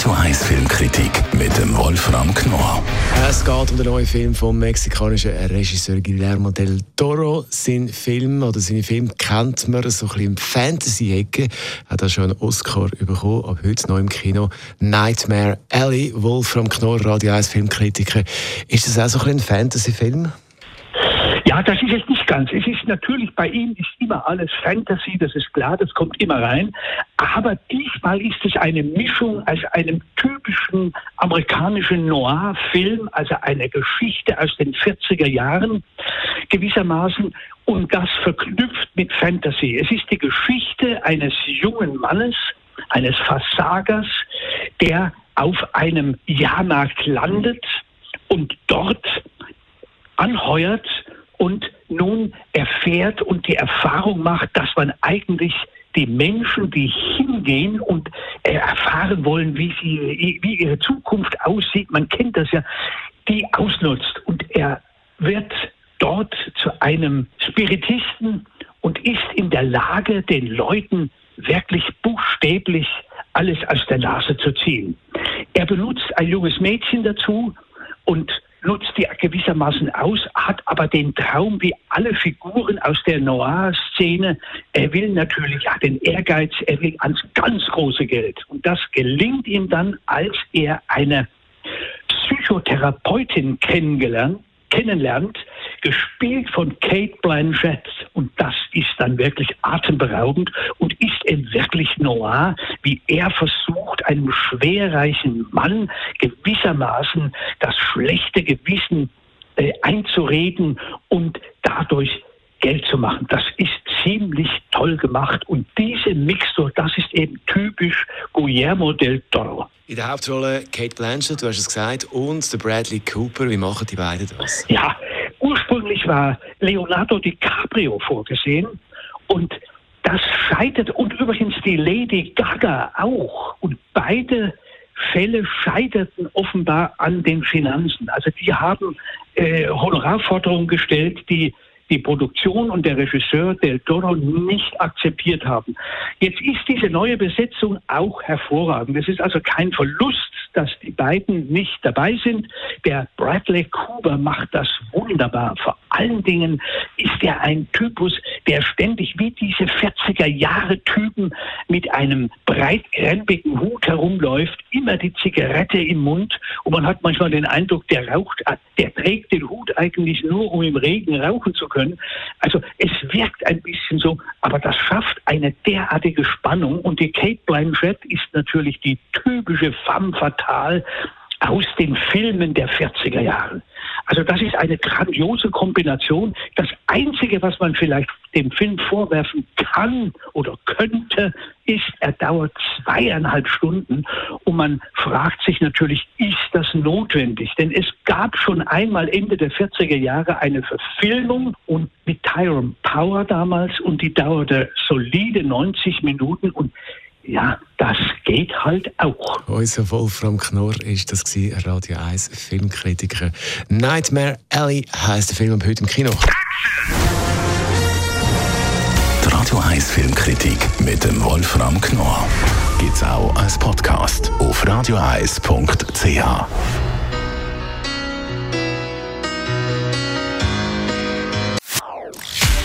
Radio 1 Filmkritik mit dem Wolfram Knorr. Es geht um den neuen Film vom mexikanischen Regisseur Guillermo del Toro. Sein Film oder seine Film kennt man so ein im Fantasy-Ecke. Er hat schon einen Oscar bekommen, aber heute neu im Kino. Nightmare Alley, Wolfram Knorr, Radio 1 Filmkritiker. Ist das auch so ein Fantasy-Film? Ja, das ist jetzt nicht ganz. Es ist natürlich, bei ihm ist immer alles Fantasy, das ist klar, das kommt immer rein. Aber diesmal ist es eine Mischung aus einem typischen amerikanischen Noir-Film, also eine Geschichte aus den 40er Jahren gewissermaßen und das verknüpft mit Fantasy. Es ist die Geschichte eines jungen Mannes, eines Versagers, der auf einem Jahrmarkt landet und dort anheuert und nun erfährt und die Erfahrung macht, dass man eigentlich die Menschen, die hingehen und erfahren wollen, wie, sie, wie ihre Zukunft aussieht, man kennt das ja, die ausnutzt. Und er wird dort zu einem Spiritisten und ist in der Lage, den Leuten wirklich buchstäblich alles aus der Nase zu ziehen. Er benutzt ein junges Mädchen dazu und nutzt die gewissermaßen aus, hat aber den Traum wie alle Figuren aus der Noir-Szene. Er will natürlich, hat den Ehrgeiz, er will ans ganz große Geld. Und das gelingt ihm dann, als er eine Psychotherapeutin kennenlernt, gespielt von Kate Blanchett. Und das ist dann wirklich atemberaubend und ist eben wirklich noir, wie er versucht, einem schwerreichen Mann gewissermaßen das schlechte Gewissen äh, einzureden und dadurch Geld zu machen. Das ist ziemlich toll gemacht und diese Mixtur, das ist eben typisch Guillermo del Toro. In der Hauptrolle Kate Blanchett, du hast es gesagt, und der Bradley Cooper. Wie machen die beiden das? Ja, ursprünglich war Leonardo DiCaprio vorgesehen und das scheitert und übrigens die Lady Gaga auch und beide Fälle scheiterten offenbar an den Finanzen. Also die haben äh, Honorarforderungen gestellt, die die Produktion und der Regisseur Del Toro nicht akzeptiert haben. Jetzt ist diese neue Besetzung auch hervorragend. Es ist also kein Verlust, dass die beiden nicht dabei sind. Der Bradley Cooper macht das wunderbar. Vor allen Dingen ist er ein Typus, der ständig wie diese 40er Jahre Typen mit einem breitkrempigen Hut herumläuft, immer die Zigarette im Mund und man hat manchmal den Eindruck, der raucht, der trägt den Hut eigentlich nur, um im Regen rauchen zu können können. Also es wirkt ein bisschen so, aber das schafft eine derartige Spannung und die Kate Blanchett ist natürlich die typische femme fatale aus den Filmen der 40er Jahre. Also das ist eine grandiose Kombination. Das Einzige, was man vielleicht dem Film vorwerfen kann oder könnte, ist, er dauert zweieinhalb Stunden und man fragt sich natürlich, ist das notwendig? Denn es gab schon einmal Ende der 40er Jahre eine Verfilmung und mit Tyrone Power damals und die dauerte solide 90 Minuten und ja, das geht halt auch. Unser Wolfram Knorr ist das gewesen, Radio 1 Filmkritiker. Nightmare Alley heißt der Film ab heute im Kino. Die Radio 1 Filmkritik mit dem Wolfram Knorr gibt's auch als Podcast auf radioeis.ch.